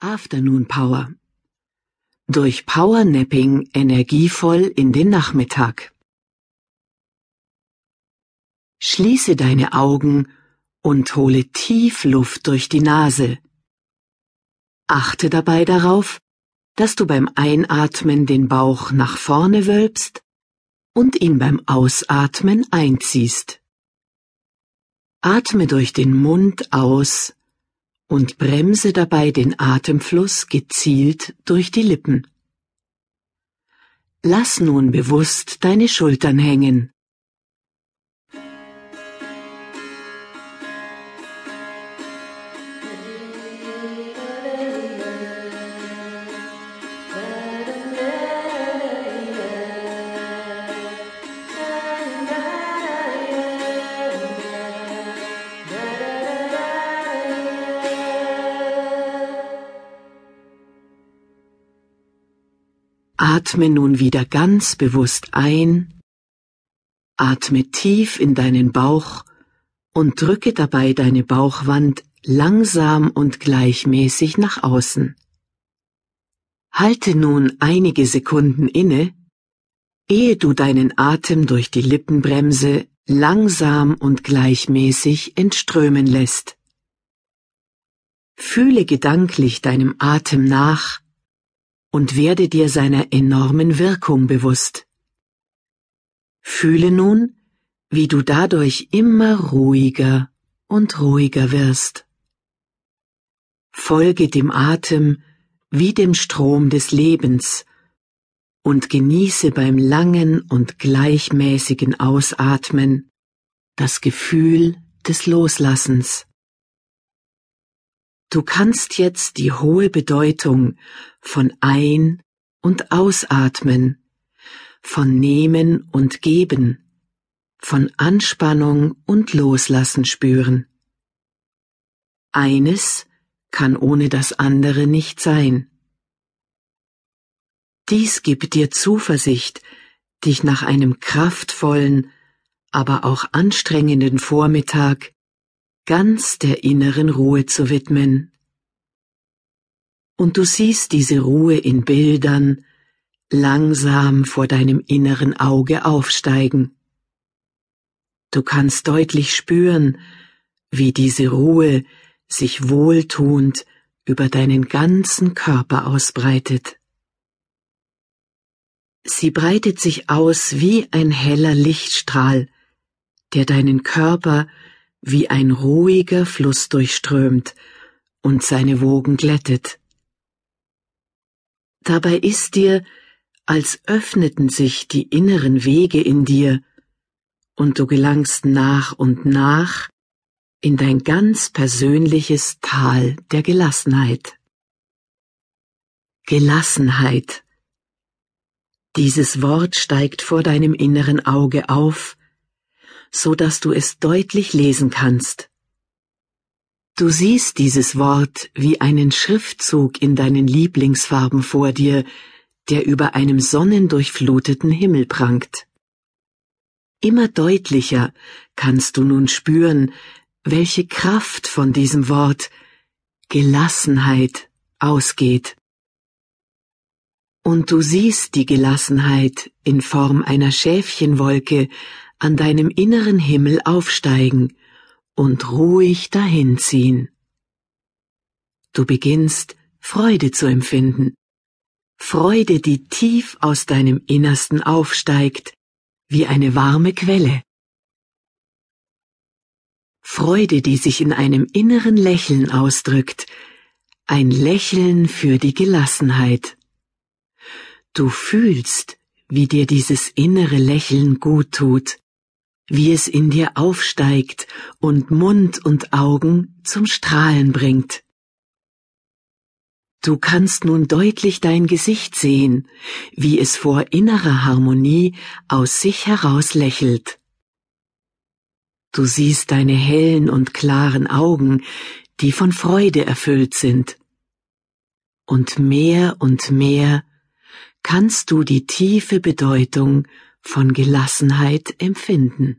Afternoon Power. Durch Powernapping energievoll in den Nachmittag. Schließe deine Augen und hole tief Luft durch die Nase. Achte dabei darauf, dass du beim Einatmen den Bauch nach vorne wölbst und ihn beim Ausatmen einziehst. Atme durch den Mund aus und bremse dabei den Atemfluss gezielt durch die Lippen. Lass nun bewusst deine Schultern hängen. Atme nun wieder ganz bewusst ein, atme tief in deinen Bauch und drücke dabei deine Bauchwand langsam und gleichmäßig nach außen. Halte nun einige Sekunden inne, ehe du deinen Atem durch die Lippenbremse langsam und gleichmäßig entströmen lässt. Fühle gedanklich deinem Atem nach, und werde dir seiner enormen Wirkung bewusst. Fühle nun, wie du dadurch immer ruhiger und ruhiger wirst. Folge dem Atem wie dem Strom des Lebens und genieße beim langen und gleichmäßigen Ausatmen das Gefühl des Loslassens. Du kannst jetzt die hohe Bedeutung von Ein- und Ausatmen, von Nehmen und Geben, von Anspannung und Loslassen spüren. Eines kann ohne das andere nicht sein. Dies gibt dir Zuversicht, dich nach einem kraftvollen, aber auch anstrengenden Vormittag ganz der inneren Ruhe zu widmen. Und du siehst diese Ruhe in Bildern langsam vor deinem inneren Auge aufsteigen. Du kannst deutlich spüren, wie diese Ruhe sich wohltuend über deinen ganzen Körper ausbreitet. Sie breitet sich aus wie ein heller Lichtstrahl, der deinen Körper wie ein ruhiger Fluss durchströmt und seine Wogen glättet. Dabei ist dir, als öffneten sich die inneren Wege in dir, und du gelangst nach und nach in dein ganz persönliches Tal der Gelassenheit. Gelassenheit. Dieses Wort steigt vor deinem inneren Auge auf, so dass du es deutlich lesen kannst. Du siehst dieses Wort wie einen Schriftzug in deinen Lieblingsfarben vor dir, der über einem sonnendurchfluteten Himmel prangt. Immer deutlicher kannst du nun spüren, welche Kraft von diesem Wort Gelassenheit ausgeht. Und du siehst die Gelassenheit in Form einer Schäfchenwolke an deinem inneren Himmel aufsteigen und ruhig dahinziehen. Du beginnst Freude zu empfinden, Freude, die tief aus deinem Innersten aufsteigt, wie eine warme Quelle. Freude, die sich in einem inneren Lächeln ausdrückt, ein Lächeln für die Gelassenheit. Du fühlst, wie dir dieses innere Lächeln gut tut, wie es in dir aufsteigt und Mund und Augen zum Strahlen bringt. Du kannst nun deutlich dein Gesicht sehen, wie es vor innerer Harmonie aus sich heraus lächelt. Du siehst deine hellen und klaren Augen, die von Freude erfüllt sind. Und mehr und mehr kannst du die tiefe Bedeutung von Gelassenheit empfinden.